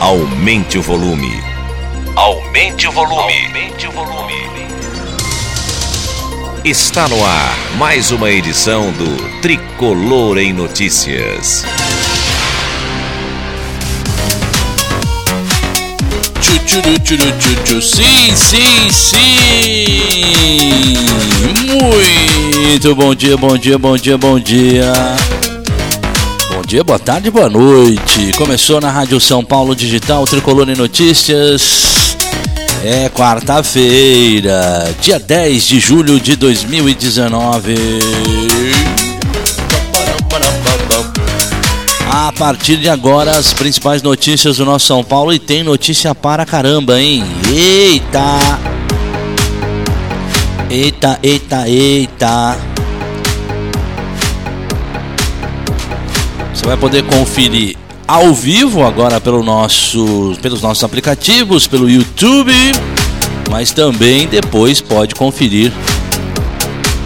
Aumente o volume. Aumente o volume. Aumente o volume. Está no ar mais uma edição do Tricolor em Notícias. Sim, sim, sim! Muito bom dia, bom dia, bom dia, bom dia. Dia, boa tarde, boa noite. Começou na Rádio São Paulo Digital, Tricolor Notícias. É quarta-feira, dia 10 de julho de 2019. A partir de agora, as principais notícias do nosso São Paulo e tem notícia para caramba, hein? Eita! Eita, eita, eita! Você vai poder conferir ao vivo agora pelo nosso, pelos nossos aplicativos, pelo YouTube, mas também depois pode conferir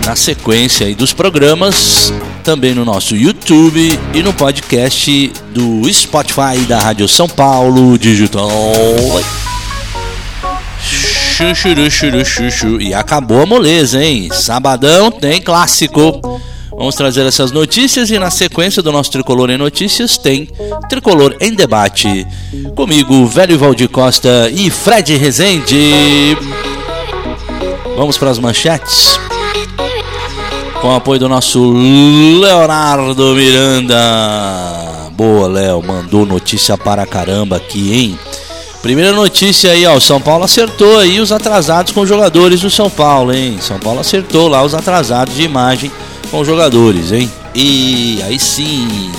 na sequência dos programas, também no nosso YouTube e no podcast do Spotify da Rádio São Paulo Digital. Chuchuru, churu, chuchu. E acabou a moleza, hein? Sabadão tem clássico. Vamos trazer essas notícias e na sequência do nosso Tricolor em Notícias tem Tricolor em Debate. Comigo, Velho Valdir Costa e Fred Rezende. Vamos para as manchetes com o apoio do nosso Leonardo Miranda. Boa, Léo, mandou notícia para caramba aqui, hein? Primeira notícia aí, ó, o São Paulo acertou aí os atrasados com os jogadores do São Paulo, hein? São Paulo acertou lá os atrasados de imagem com os jogadores, hein? E aí sim.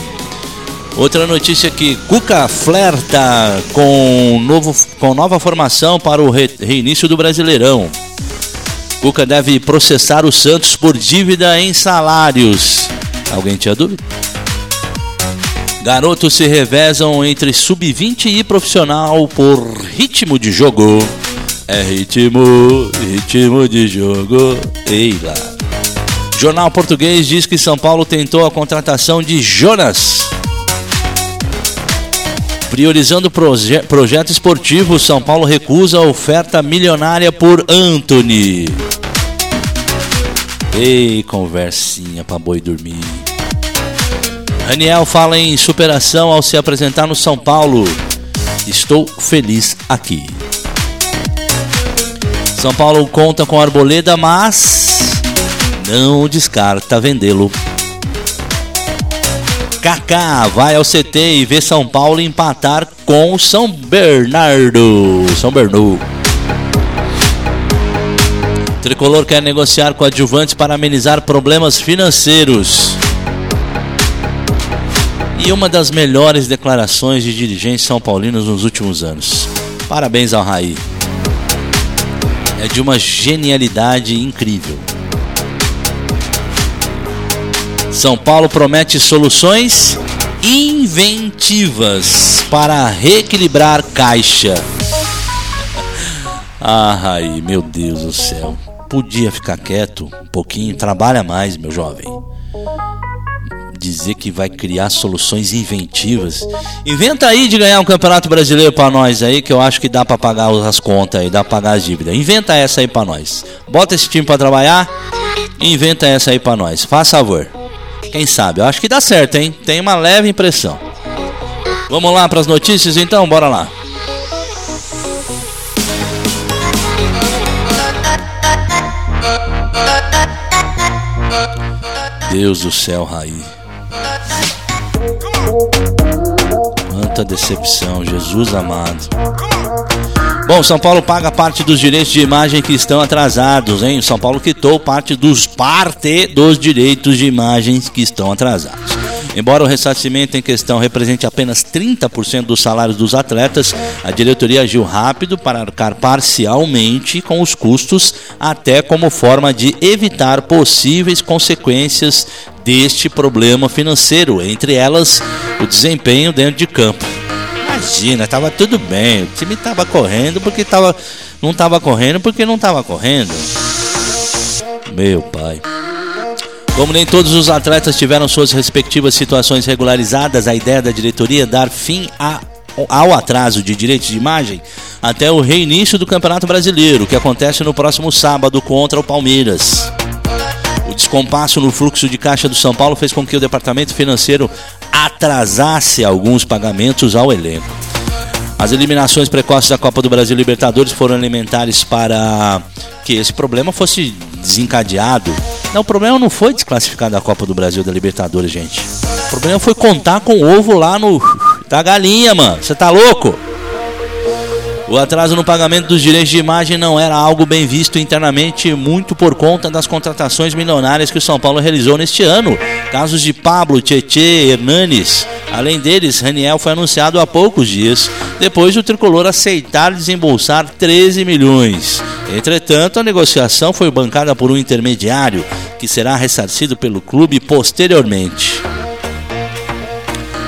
Outra notícia aqui, Cuca flerta com novo com nova formação para o re, reinício do Brasileirão. Cuca deve processar o Santos por dívida em salários. Alguém tinha dúvida? Garotos se revezam entre sub-20 e profissional por ritmo de jogo. É ritmo, ritmo de jogo. Ei lá. Jornal Português diz que São Paulo tentou a contratação de Jonas. Priorizando proje projeto esportivo, São Paulo recusa a oferta milionária por Anthony. Ei, conversinha pra boi dormir. Daniel fala em superação ao se apresentar no São Paulo. Estou feliz aqui. São Paulo conta com Arboleda, mas não descarta vendê-lo. Kaká vai ao CT e vê São Paulo empatar com São Bernardo. São Bernardo. Tricolor quer negociar com adjuvantes para amenizar problemas financeiros. E uma das melhores declarações de dirigentes são paulinos nos últimos anos. Parabéns ao Raí. É de uma genialidade incrível. São Paulo promete soluções inventivas para reequilibrar caixa. Ah, Raí, meu Deus do céu. Podia ficar quieto um pouquinho, trabalha mais, meu jovem. Dizer que vai criar soluções inventivas. Inventa aí de ganhar um campeonato brasileiro para nós aí, que eu acho que dá para pagar as contas aí, dá para pagar as dívidas. Inventa essa aí para nós. Bota esse time para trabalhar. Inventa essa aí para nós. Faz favor. Quem sabe? Eu acho que dá certo, hein? Tem uma leve impressão. Vamos lá para as notícias então, bora lá. Deus do céu, Raí. Quanta decepção, Jesus amado. Bom, São Paulo paga parte dos direitos de imagem que estão atrasados, hein? São Paulo quitou parte dos parte dos direitos de imagens que estão atrasados. Embora o ressarcimento em questão represente apenas 30% dos salários dos atletas, a diretoria agiu rápido para arcar parcialmente com os custos, até como forma de evitar possíveis consequências deste problema financeiro, entre elas o desempenho dentro de campo. Imagina, estava tudo bem, o time estava correndo porque tava, não estava correndo porque não estava correndo. Meu pai. Como nem todos os atletas tiveram suas respectivas situações regularizadas, a ideia da diretoria é dar fim a ao atraso de direitos de imagem até o reinício do Campeonato Brasileiro, que acontece no próximo sábado contra o Palmeiras. O descompasso no fluxo de caixa do São Paulo fez com que o departamento financeiro atrasasse alguns pagamentos ao elenco. As eliminações precoces da Copa do Brasil Libertadores foram elementares para que esse problema fosse desencadeado. Não, o problema não foi desclassificar da Copa do Brasil da Libertadores, gente. O problema foi contar com o ovo lá no da galinha, mano. Você tá louco? O atraso no pagamento dos direitos de imagem não era algo bem visto internamente, muito por conta das contratações milionárias que o São Paulo realizou neste ano. Casos de Pablo, Tietê, Hernanes. Além deles, Raniel foi anunciado há poucos dias, depois do tricolor aceitar desembolsar 13 milhões. Entretanto, a negociação foi bancada por um intermediário, que será ressarcido pelo clube posteriormente.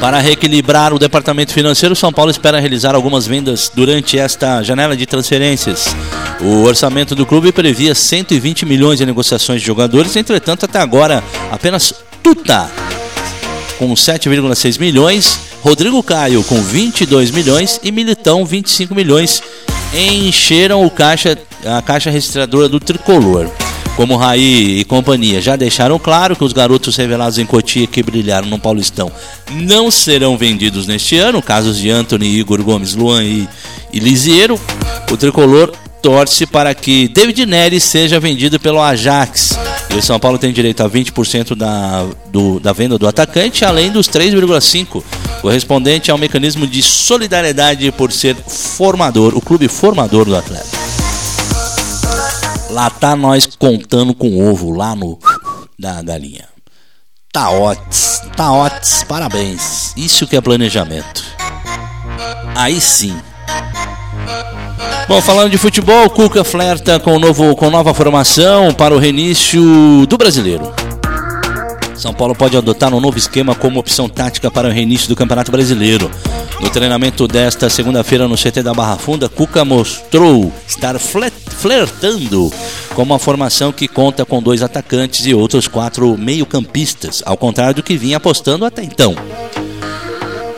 Para reequilibrar o departamento financeiro, São Paulo espera realizar algumas vendas durante esta janela de transferências. O orçamento do clube previa 120 milhões de negociações de jogadores, entretanto, até agora apenas Tuta com 7,6 milhões, Rodrigo Caio com 22 milhões e Militão 25 milhões encheram o caixa, a caixa registradora do tricolor como Raí e companhia já deixaram claro que os garotos revelados em Cotia que brilharam no Paulistão não serão vendidos neste ano, casos de Anthony, Igor Gomes, Luan e, e o tricolor torce para que David Neres seja vendido pelo Ajax. E o São Paulo tem direito a 20% da, do, da venda do atacante, além dos 3,5% correspondente ao mecanismo de solidariedade por ser formador, o clube formador do atleta. Lá tá nós contando com ovo lá no da galinha. Tá ótimo, tá parabéns. Isso que é planejamento. Aí sim. Bom, falando de futebol, Cuca flerta com, novo, com nova formação para o reinício do brasileiro. São Paulo pode adotar um novo esquema como opção tática para o reinício do Campeonato Brasileiro. No treinamento desta segunda-feira no CT da Barra Funda, Cuca mostrou estar flertando com uma formação que conta com dois atacantes e outros quatro meio-campistas, ao contrário do que vinha apostando até então.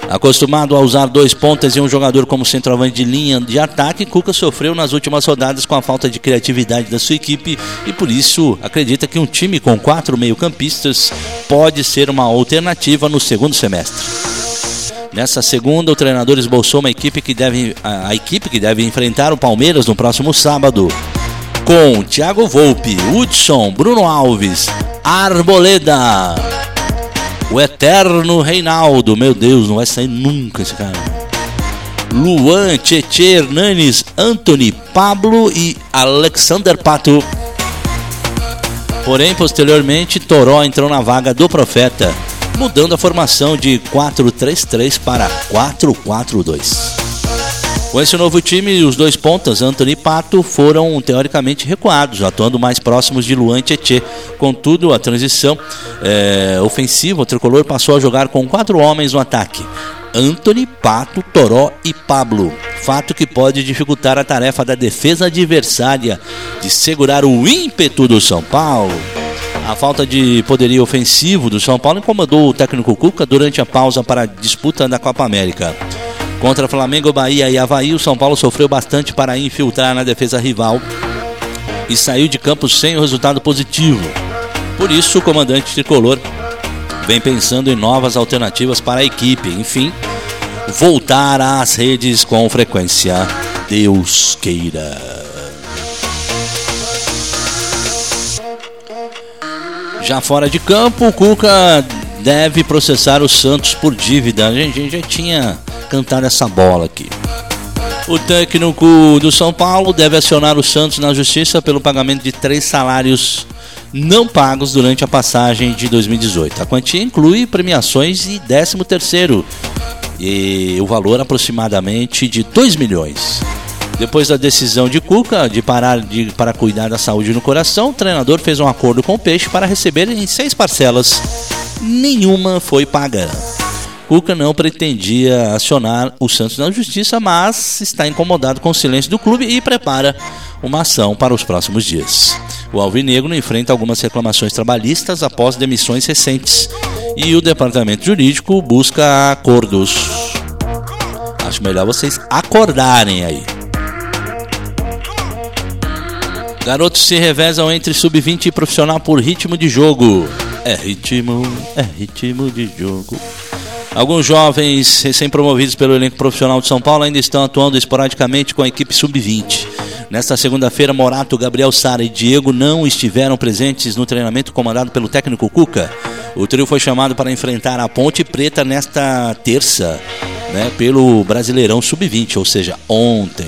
Acostumado a usar dois pontas e um jogador como centroavante de linha de ataque, Cuca sofreu nas últimas rodadas com a falta de criatividade da sua equipe e por isso acredita que um time com quatro meio-campistas pode ser uma alternativa no segundo semestre. Nessa segunda, o treinador esboçou uma equipe que deve, a, a equipe que deve enfrentar o Palmeiras no próximo sábado. Com Thiago Volpe, Hudson, Bruno Alves, Arboleda, o eterno Reinaldo, meu Deus, não vai sair nunca esse cara. Luan, Tietê, Hernanes, Anthony, Pablo e Alexander Pato. Porém, posteriormente, Toró entrou na vaga do Profeta, mudando a formação de 4-3-3 para 4-4-2. Com esse novo time, os dois pontas, Anthony e Pato, foram teoricamente recuados, atuando mais próximos de Luan e Tietê. Contudo, a transição é, ofensiva, o tricolor passou a jogar com quatro homens no ataque. Anthony, Pato, Toró e Pablo. Fato que pode dificultar a tarefa da defesa adversária de segurar o ímpeto do São Paulo. A falta de poderio ofensivo do São Paulo incomodou o técnico Cuca durante a pausa para a disputa da Copa América. Contra Flamengo, Bahia e Havaí, o São Paulo sofreu bastante para infiltrar na defesa rival e saiu de campo sem o resultado positivo. Por isso, o comandante tricolor vem pensando em novas alternativas para a equipe. Enfim, voltar às redes com frequência. Deus queira. Já fora de campo, o Cuca deve processar o Santos por dívida. A gente já tinha cantar essa bola aqui. O técnico do São Paulo deve acionar o Santos na justiça pelo pagamento de três salários não pagos durante a passagem de 2018. A quantia inclui premiações e 13 terceiro e o valor aproximadamente de 2 milhões. Depois da decisão de Cuca de parar de, para cuidar da saúde no coração, o treinador fez um acordo com o Peixe para receber em seis parcelas. Nenhuma foi paga. Cuca não pretendia acionar o Santos na justiça, mas está incomodado com o silêncio do clube e prepara uma ação para os próximos dias. O Alvinegro enfrenta algumas reclamações trabalhistas após demissões recentes e o departamento jurídico busca acordos. Acho melhor vocês acordarem aí. Garotos se revezam entre sub-20 e profissional por ritmo de jogo. É ritmo, é ritmo de jogo. Alguns jovens recém-promovidos pelo elenco profissional de São Paulo ainda estão atuando esporadicamente com a equipe sub-20. Nesta segunda-feira, Morato, Gabriel Sara e Diego não estiveram presentes no treinamento comandado pelo técnico Cuca. O trio foi chamado para enfrentar a Ponte Preta nesta terça, né, pelo Brasileirão Sub-20, ou seja, ontem.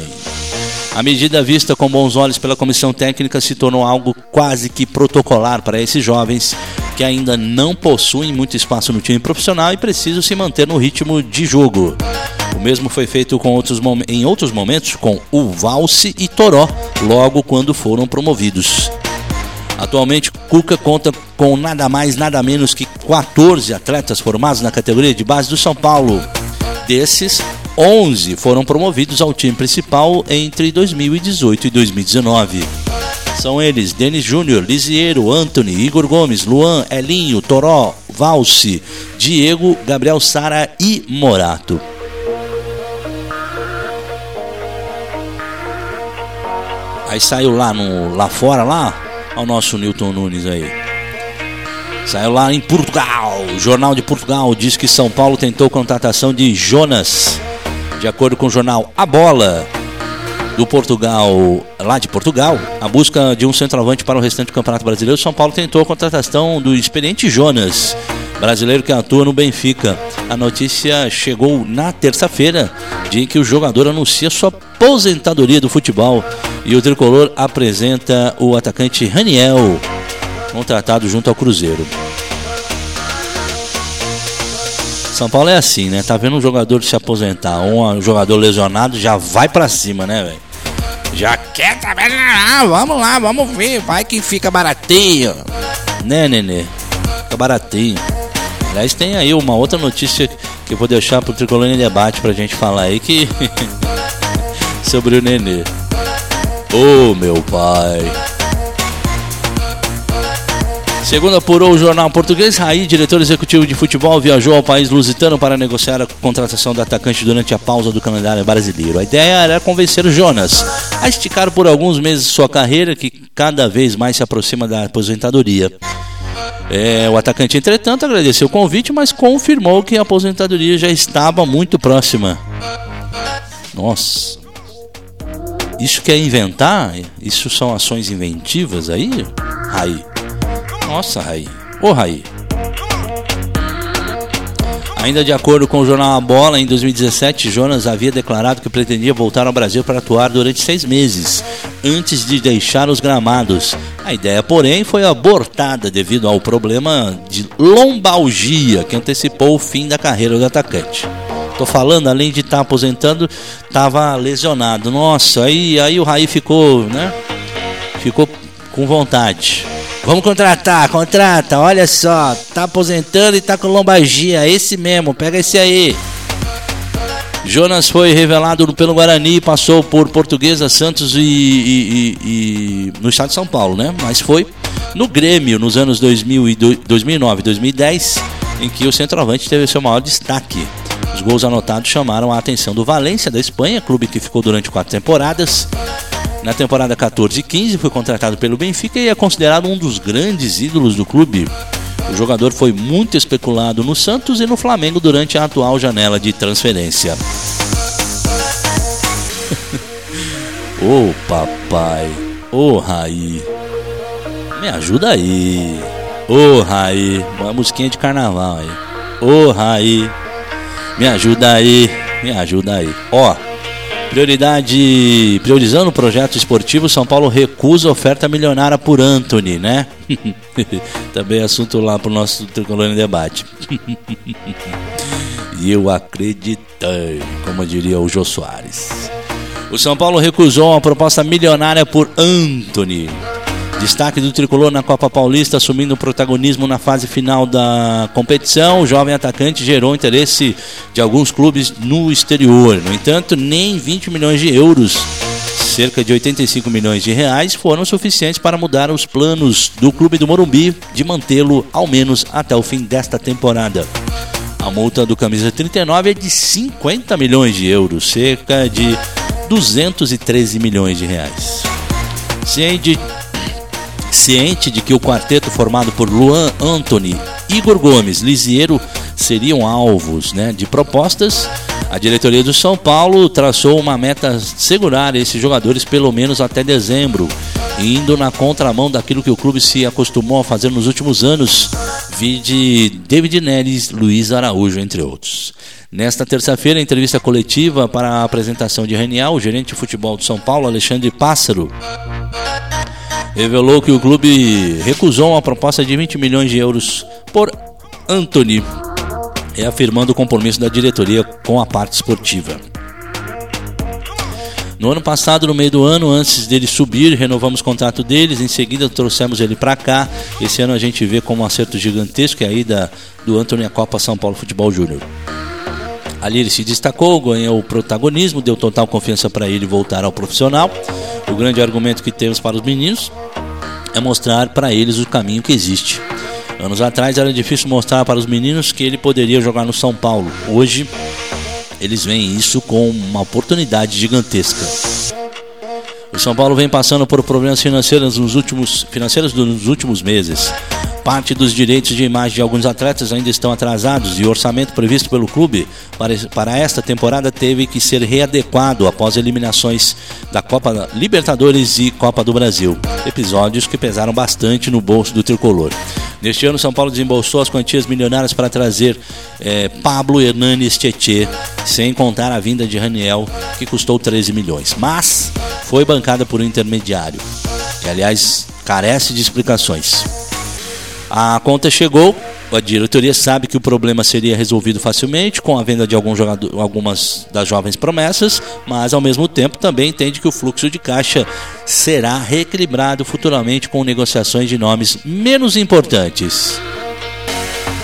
A medida vista com bons olhos pela comissão técnica se tornou algo quase que protocolar para esses jovens que ainda não possuem muito espaço no time profissional e precisam se manter no ritmo de jogo. O mesmo foi feito com outros em outros momentos com o Valse e Toró, logo quando foram promovidos. Atualmente, Cuca conta com nada mais, nada menos que 14 atletas formados na categoria de base do São Paulo. Desses, 11 foram promovidos ao time principal entre 2018 e 2019. São eles Denis Júnior, Lisiero, Anthony, Igor Gomes, Luan, Elinho, Toró, Valse, Diego, Gabriel Sara e Morato. Aí saiu lá no lá fora lá, o nosso Newton Nunes aí. Saiu lá em Portugal. O Jornal de Portugal diz que São Paulo tentou contratação de Jonas. De acordo com o jornal A Bola do Portugal, lá de Portugal, a busca de um centroavante para o restante do Campeonato Brasileiro, São Paulo tentou a contratação do experiente Jonas brasileiro que atua no Benfica. A notícia chegou na terça-feira, em que o jogador anuncia sua aposentadoria do futebol e o tricolor apresenta o atacante Raniel, contratado junto ao Cruzeiro. São Paulo é assim, né? Tá vendo um jogador se aposentar, um jogador lesionado, já vai para cima, né, velho? Quer também, ah, vamos lá, vamos ver, vai que fica baratinho. Né, nenê? Fica baratinho. Aliás, tem aí uma outra notícia que eu vou deixar pro Tricolor em Debate pra gente falar aí que. sobre o Nenê. Ô oh, meu pai. Segundo apurou o jornal português, Raí, diretor executivo de futebol, viajou ao país lusitano para negociar a contratação do atacante durante a pausa do calendário brasileiro. A ideia era convencer o Jonas a esticar por alguns meses sua carreira, que cada vez mais se aproxima da aposentadoria. É, o atacante, entretanto, agradeceu o convite, mas confirmou que a aposentadoria já estava muito próxima. Nossa. Isso quer inventar? Isso são ações inventivas aí? Raí. Nossa, Raí. Ô, Raí. Ainda de acordo com o jornal A Bola, em 2017, Jonas havia declarado que pretendia voltar ao Brasil para atuar durante seis meses, antes de deixar os gramados. A ideia, porém, foi abortada devido ao problema de lombalgia que antecipou o fim da carreira do atacante. Tô falando, além de estar tá aposentando, estava lesionado. Nossa, aí, aí o Raí ficou, né? Ficou com vontade. Vamos contratar, contrata, olha só, tá aposentando e tá com lombalgia, esse mesmo, pega esse aí. Jonas foi revelado pelo Guarani, passou por Portuguesa, Santos e, e, e, no estado de São Paulo, né? Mas foi no Grêmio nos anos 2000 e 2009 2010 em que o centroavante teve seu maior destaque. Os gols anotados chamaram a atenção do Valência da Espanha, clube que ficou durante quatro temporadas. Na temporada 14 e 15 foi contratado pelo Benfica e é considerado um dos grandes ídolos do clube. O jogador foi muito especulado no Santos e no Flamengo durante a atual janela de transferência. Ô oh, papai, ô oh, Raí, me ajuda aí. Ô oh, Raí, uma musiquinha de carnaval aí. Ô oh, Raí, me ajuda aí, me ajuda aí. Ó, Prioridade, priorizando o projeto esportivo, São Paulo recusa oferta milionária por Anthony, né? Também assunto lá para o nosso Tricolor em Debate. e eu acreditei, como diria o Jô Soares. O São Paulo recusou uma proposta milionária por Anthony. Destaque do tricolor na Copa Paulista, assumindo o protagonismo na fase final da competição. O jovem atacante gerou interesse de alguns clubes no exterior. No entanto, nem 20 milhões de euros, cerca de 85 milhões de reais, foram suficientes para mudar os planos do clube do Morumbi de mantê-lo ao menos até o fim desta temporada. A multa do camisa 39 é de 50 milhões de euros, cerca de 213 milhões de reais. Ciente, ciente de que o quarteto formado por Luan Anthony, Igor Gomes, Lisiero seriam alvos né, de propostas, a diretoria do São Paulo traçou uma meta segurar esses jogadores pelo menos até dezembro, indo na contramão daquilo que o clube se acostumou a fazer nos últimos anos, vide David Neres, Luiz Araújo, entre outros. Nesta terça-feira, entrevista coletiva para a apresentação de Renial, o gerente de futebol do São Paulo, Alexandre Pássaro, revelou que o clube recusou uma proposta de 20 milhões de euros por Anthony, reafirmando o compromisso da diretoria com a parte esportiva. No ano passado, no meio do ano, antes dele subir, renovamos o contrato deles, em seguida trouxemos ele para cá. Esse ano a gente vê como um acerto gigantesco é a ida do Antônio à Copa São Paulo Futebol Júnior. Ali ele se destacou, ganhou o protagonismo, deu total confiança para ele voltar ao profissional. O grande argumento que temos para os meninos é mostrar para eles o caminho que existe. Anos atrás era difícil mostrar para os meninos que ele poderia jogar no São Paulo. Hoje eles veem isso como uma oportunidade gigantesca. O São Paulo vem passando por problemas financeiros nos últimos, financeiros nos últimos meses. Parte dos direitos de imagem de alguns atletas ainda estão atrasados e o orçamento previsto pelo clube para, esta temporada teve que ser readequado após eliminações da Copa Libertadores e Copa do Brasil. Episódios que pesaram bastante no bolso do tricolor. Neste ano, São Paulo desembolsou as quantias milionárias para trazer é, Pablo Hernanes Tietê, sem contar a vinda de Raniel, que custou 13 milhões. Mas foi bancada por um intermediário, que aliás carece de explicações. A conta chegou, a diretoria sabe que o problema seria resolvido facilmente com a venda de jogador, algumas das jovens promessas, mas ao mesmo tempo também entende que o fluxo de caixa será reequilibrado futuramente com negociações de nomes menos importantes.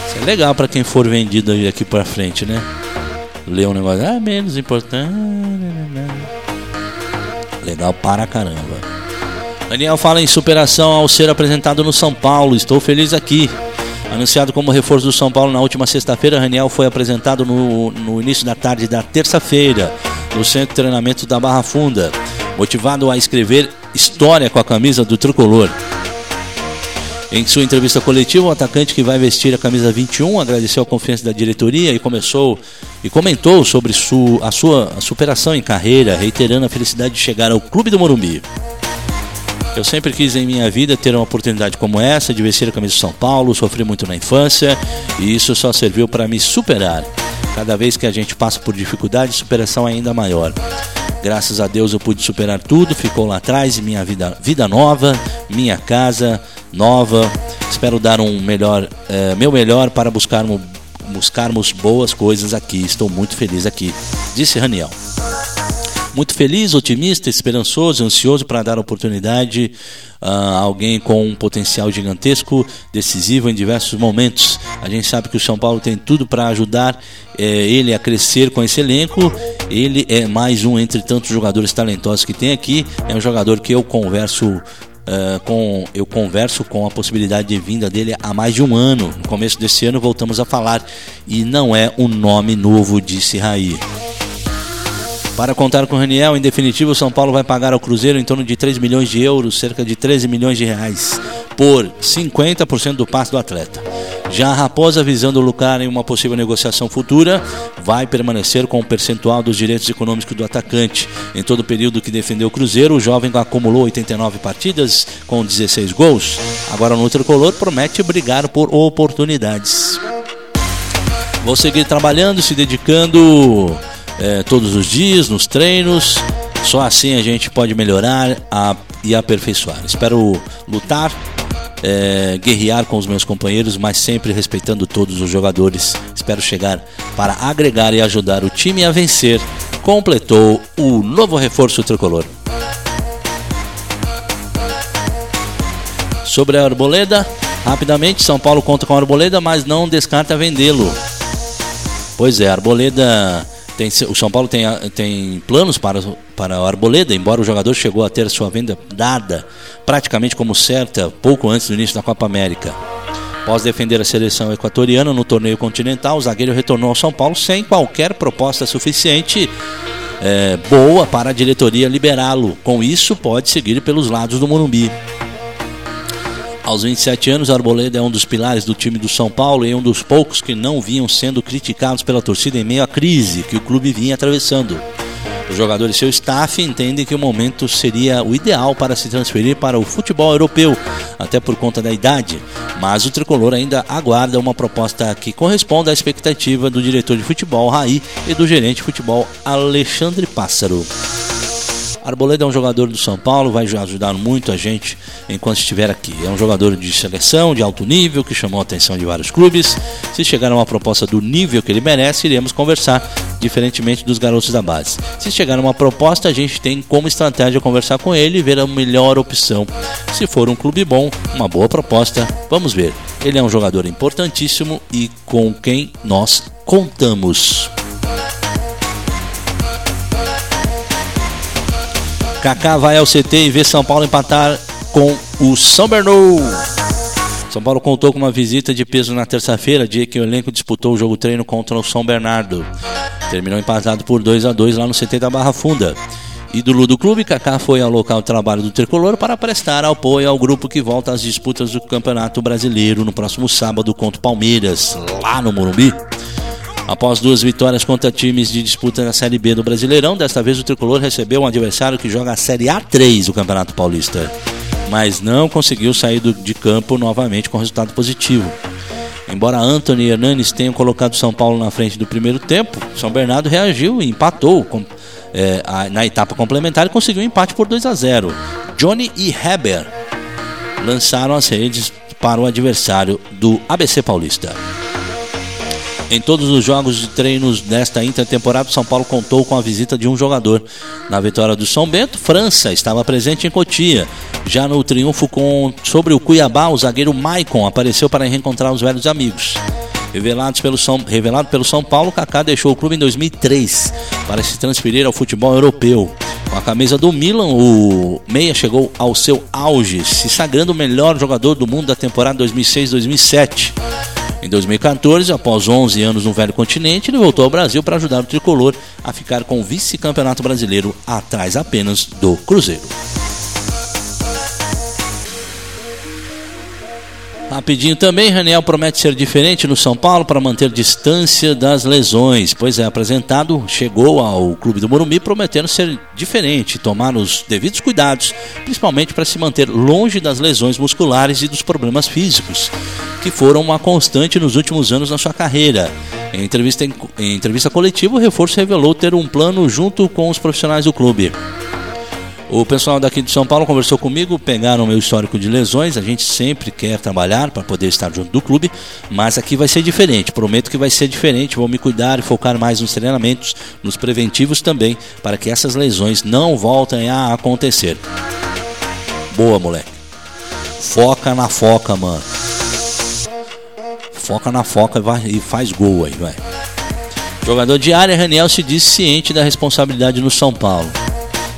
Isso é legal para quem for vendido aqui para frente, né? Ler um negócio, ah, menos importante. Legal para caramba. Daniel fala em superação ao ser apresentado no São Paulo. Estou feliz aqui. Anunciado como reforço do São Paulo na última sexta-feira, Raniel foi apresentado no, no início da tarde da terça-feira no Centro de Treinamento da Barra Funda, motivado a escrever história com a camisa do tricolor. Em sua entrevista coletiva, o atacante que vai vestir a camisa 21 agradeceu a confiança da diretoria e começou e comentou sobre su, a sua a superação em carreira, reiterando a felicidade de chegar ao Clube do Morumbi. Eu sempre quis em minha vida ter uma oportunidade como essa de vestir a camisa de São Paulo, sofri muito na infância e isso só serviu para me superar. Cada vez que a gente passa por dificuldade, superação é ainda maior. Graças a Deus eu pude superar tudo, ficou lá atrás, minha vida, vida nova, minha casa nova. Espero dar um melhor, é, meu melhor para buscarmos, buscarmos boas coisas aqui. Estou muito feliz aqui, disse Raniel muito feliz, otimista, esperançoso, ansioso para dar oportunidade a alguém com um potencial gigantesco, decisivo em diversos momentos. A gente sabe que o São Paulo tem tudo para ajudar é, ele a crescer com esse elenco. Ele é mais um entre tantos jogadores talentosos que tem aqui. É um jogador que eu converso Uh, com, eu converso com a possibilidade de vinda dele há mais de um ano. No começo desse ano voltamos a falar e não é um nome novo, disse Raí. Para contar com o Raniel, em definitivo, o São Paulo vai pagar ao Cruzeiro em torno de 3 milhões de euros, cerca de 13 milhões de reais, por 50% do passe do atleta. Já a Raposa, visando lucrar em uma possível negociação futura, vai permanecer com o percentual dos direitos econômicos do atacante. Em todo o período que defendeu o Cruzeiro, o jovem acumulou 89 partidas com 16 gols. Agora no tricolor promete brigar por oportunidades. Vou seguir trabalhando, se dedicando é, todos os dias nos treinos. Só assim a gente pode melhorar a, e aperfeiçoar. Espero lutar, é, guerrear com os meus companheiros, mas sempre respeitando todos os jogadores. Espero chegar para agregar e ajudar o time a vencer. Completou o novo reforço tricolor. Sobre a Arboleda, rapidamente, São Paulo conta com a Arboleda, mas não descarta vendê-lo. Pois é, Arboleda tem, o São Paulo tem, tem planos para, para o Arboleda, embora o jogador chegou a ter sua venda dada praticamente como certa pouco antes do início da Copa América. Após defender a seleção equatoriana no torneio continental, o zagueiro retornou ao São Paulo sem qualquer proposta suficiente é, boa para a diretoria liberá-lo. Com isso, pode seguir pelos lados do Morumbi. Aos 27 anos, Arboleda é um dos pilares do time do São Paulo e um dos poucos que não vinham sendo criticados pela torcida em meio à crise que o clube vinha atravessando. Os jogadores e seu staff entendem que o momento seria o ideal para se transferir para o futebol europeu, até por conta da idade, mas o tricolor ainda aguarda uma proposta que corresponda à expectativa do diretor de futebol Raí e do gerente de futebol Alexandre Pássaro. Arboleda é um jogador do São Paulo, vai ajudar muito a gente enquanto estiver aqui. É um jogador de seleção, de alto nível, que chamou a atenção de vários clubes. Se chegar a uma proposta do nível que ele merece, iremos conversar, diferentemente dos garotos da base. Se chegar a uma proposta, a gente tem como estratégia conversar com ele e ver a melhor opção. Se for um clube bom, uma boa proposta, vamos ver. Ele é um jogador importantíssimo e com quem nós contamos. Kaká vai ao CT e vê São Paulo empatar com o São Bernardo. São Paulo contou com uma visita de peso na terça-feira, dia que o elenco disputou o jogo treino contra o São Bernardo. Terminou empatado por 2 a 2 lá no CT da Barra Funda. Ídolo do clube, Kaká foi ao local de trabalho do tricolor para prestar apoio ao grupo que volta às disputas do Campeonato Brasileiro no próximo sábado contra o Palmeiras, lá no Morumbi. Após duas vitórias contra times de disputa na Série B do Brasileirão, desta vez o tricolor recebeu um adversário que joga a Série A3 do Campeonato Paulista, mas não conseguiu sair de campo novamente com resultado positivo. Embora Anthony e Hernanes tenham colocado São Paulo na frente do primeiro tempo, São Bernardo reagiu e empatou com, é, a, na etapa complementar e conseguiu um empate por 2 a 0. Johnny e Heber lançaram as redes para o adversário do ABC Paulista. Em todos os jogos de treinos desta intertemporada, São Paulo contou com a visita de um jogador. Na vitória do São Bento, França estava presente em Cotia. Já no triunfo com, sobre o Cuiabá, o zagueiro Maicon apareceu para reencontrar os velhos amigos. Revelados pelo São, revelado pelo São Paulo, Kaká deixou o clube em 2003 para se transferir ao futebol europeu. Com a camisa do Milan, o Meia chegou ao seu auge, se sagrando o melhor jogador do mundo da temporada 2006-2007. Em 2014, após 11 anos no velho continente, ele voltou ao Brasil para ajudar o tricolor a ficar com o vice-campeonato brasileiro atrás apenas do Cruzeiro. Rapidinho também, Raniel promete ser diferente no São Paulo para manter distância das lesões. Pois é, apresentado, chegou ao clube do Morumbi prometendo ser diferente, tomar os devidos cuidados, principalmente para se manter longe das lesões musculares e dos problemas físicos, que foram uma constante nos últimos anos na sua carreira. Em entrevista, em, em entrevista coletiva, o reforço revelou ter um plano junto com os profissionais do clube. O pessoal daqui de São Paulo conversou comigo, pegaram o meu histórico de lesões. A gente sempre quer trabalhar para poder estar junto do clube, mas aqui vai ser diferente. Prometo que vai ser diferente. Vou me cuidar e focar mais nos treinamentos, nos preventivos também, para que essas lesões não voltem a acontecer. Boa, moleque. Foca na foca, mano. Foca na foca e, vai, e faz gol aí, vai. Jogador de área, Raniel se diz ciente da responsabilidade no São Paulo.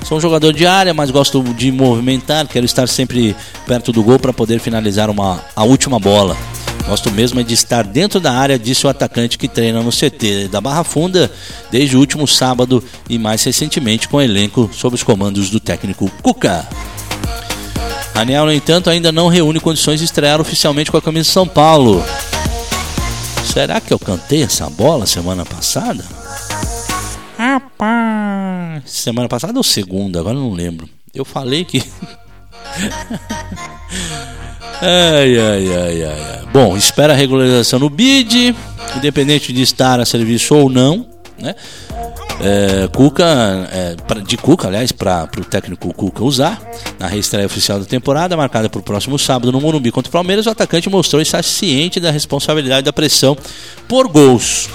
Sou um jogador de área, mas gosto de movimentar, quero estar sempre perto do gol para poder finalizar uma, a última bola. Gosto mesmo é de estar dentro da área, disse o atacante que treina no CT da Barra Funda desde o último sábado e mais recentemente com o elenco sob os comandos do técnico Cuca. Daniel, no entanto, ainda não reúne condições de estrear oficialmente com a camisa de São Paulo. Será que eu cantei essa bola semana passada? Rapaz, semana passada ou segunda, agora não lembro. Eu falei que. ai, ai, ai, ai, Bom, espera a regularização no BID, independente de estar a serviço ou não, né? É, Cuca, é, de Cuca, aliás, para o técnico Cuca usar na reestreia oficial da temporada, marcada para o próximo sábado no Morumbi contra o Palmeiras, o atacante mostrou estar ciente da responsabilidade da pressão por gols.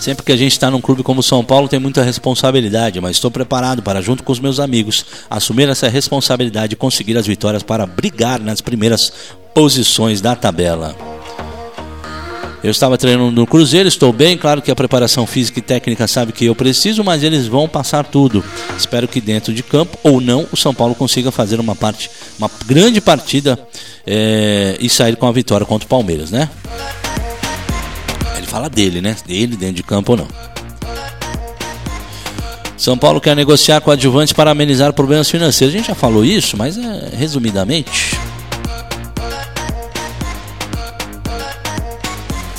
Sempre que a gente está num clube como São Paulo, tem muita responsabilidade, mas estou preparado para, junto com os meus amigos, assumir essa responsabilidade e conseguir as vitórias para brigar nas primeiras posições da tabela. Eu estava treinando no Cruzeiro, estou bem, claro que a preparação física e técnica sabe que eu preciso, mas eles vão passar tudo. Espero que dentro de campo ou não, o São Paulo consiga fazer uma parte, uma grande partida é, e sair com a vitória contra o Palmeiras, né? Fala dele, né? Dele dentro de campo ou não. São Paulo quer negociar com adjuvantes para amenizar problemas financeiros. A gente já falou isso, mas é, resumidamente.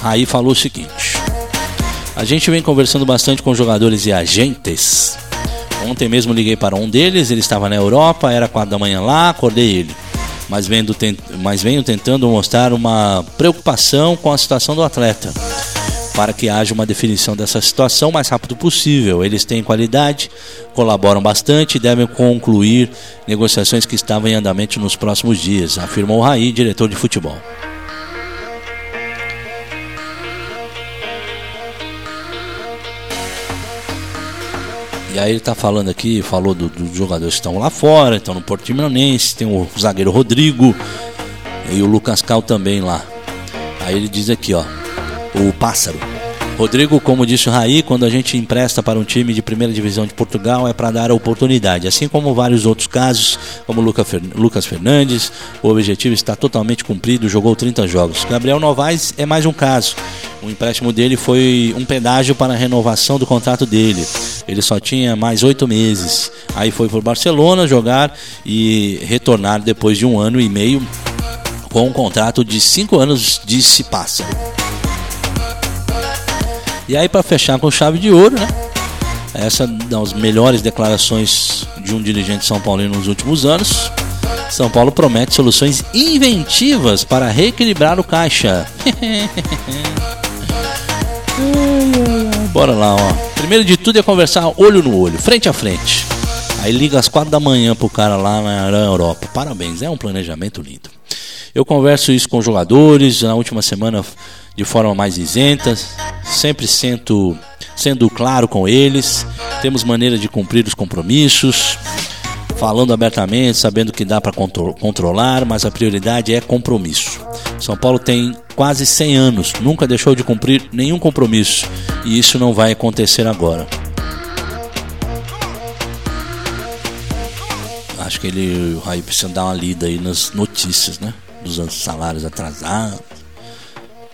Aí falou o seguinte: A gente vem conversando bastante com jogadores e agentes. Ontem mesmo liguei para um deles, ele estava na Europa, era quatro da manhã lá, acordei ele. Mas, mas venho tentando mostrar uma preocupação com a situação do atleta para que haja uma definição dessa situação o mais rápido possível. Eles têm qualidade, colaboram bastante e devem concluir negociações que estavam em andamento nos próximos dias, afirmou Raí, diretor de futebol. E aí ele está falando aqui, falou dos do jogadores que estão lá fora, estão no Porto Timonense, tem o zagueiro Rodrigo e o Lucas Cal também lá. Aí ele diz aqui, ó, o pássaro. Rodrigo, como disse o Raí, quando a gente empresta para um time de primeira divisão de Portugal é para dar a oportunidade, assim como vários outros casos, como Lucas Fernandes, o objetivo está totalmente cumprido, jogou 30 jogos. Gabriel Novaes é mais um caso. O empréstimo dele foi um pedágio para a renovação do contrato dele. Ele só tinha mais oito meses. Aí foi para o Barcelona jogar e retornar depois de um ano e meio com um contrato de cinco anos, disse Pássaro. E aí, para fechar com chave de ouro, né? Essa das melhores declarações de um dirigente São Paulino nos últimos anos. São Paulo promete soluções inventivas para reequilibrar o caixa. Bora lá, ó. Primeiro de tudo é conversar olho no olho, frente a frente. Aí liga às quatro da manhã pro cara lá na Europa. Parabéns, é um planejamento lindo. Eu converso isso com jogadores, na última semana de forma mais isenta, sempre sendo, sendo claro com eles. Temos maneira de cumprir os compromissos, falando abertamente, sabendo que dá para contro controlar, mas a prioridade é compromisso. São Paulo tem quase 100 anos, nunca deixou de cumprir nenhum compromisso e isso não vai acontecer agora. Acho que ele aí precisa dar uma lida aí nas notícias, né? Dos salários atrasados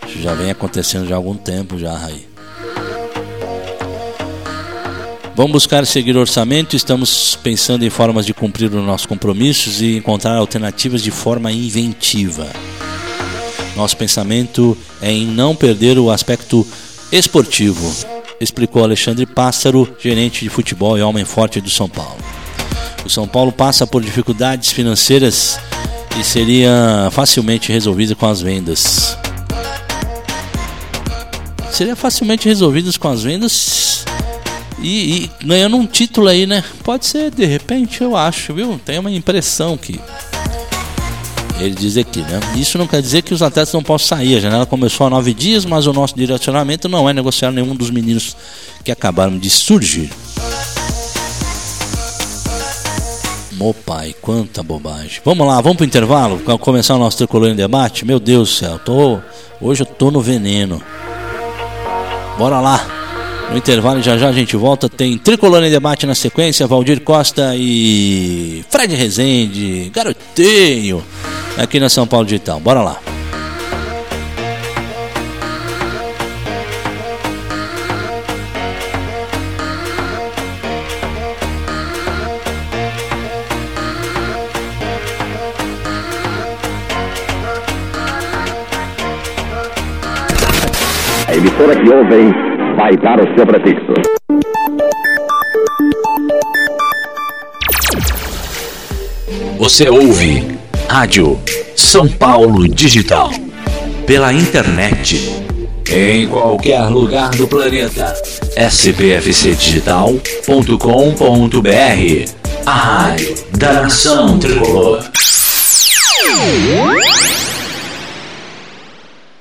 isso já vem acontecendo já há algum tempo já, Raí. Vamos buscar seguir o orçamento, estamos pensando em formas de cumprir os nossos compromissos e encontrar alternativas de forma inventiva. Nosso pensamento é em não perder o aspecto esportivo, explicou Alexandre Pássaro, gerente de futebol e homem forte do São Paulo. O São Paulo passa por dificuldades financeiras e seria facilmente resolvida com as vendas seria facilmente resolvidas com as vendas e, e, ganhando um título aí, né? Pode ser, de repente, eu acho, viu? Tem uma impressão que. Ele diz aqui, né? Isso não quer dizer que os atletas não possam sair. A janela começou há nove dias, mas o nosso direcionamento não é negociar nenhum dos meninos que acabaram de surgir. Meu pai, quanta bobagem. Vamos lá, vamos pro intervalo? Começar o nosso tricolor em debate? Meu Deus do céu, tô, hoje eu tô no veneno. Bora lá. No intervalo, já já a gente volta. Tem Tricolor em debate na sequência. Valdir Costa e Fred Rezende, garotinho, aqui na São Paulo Digital. Bora lá. Emissora que ouvem vai dar o seu prefixo. Você ouve Rádio São Paulo Digital. Pela internet. Em qualquer lugar do planeta. spfcdigital.com.br A rádio da nação tricolor.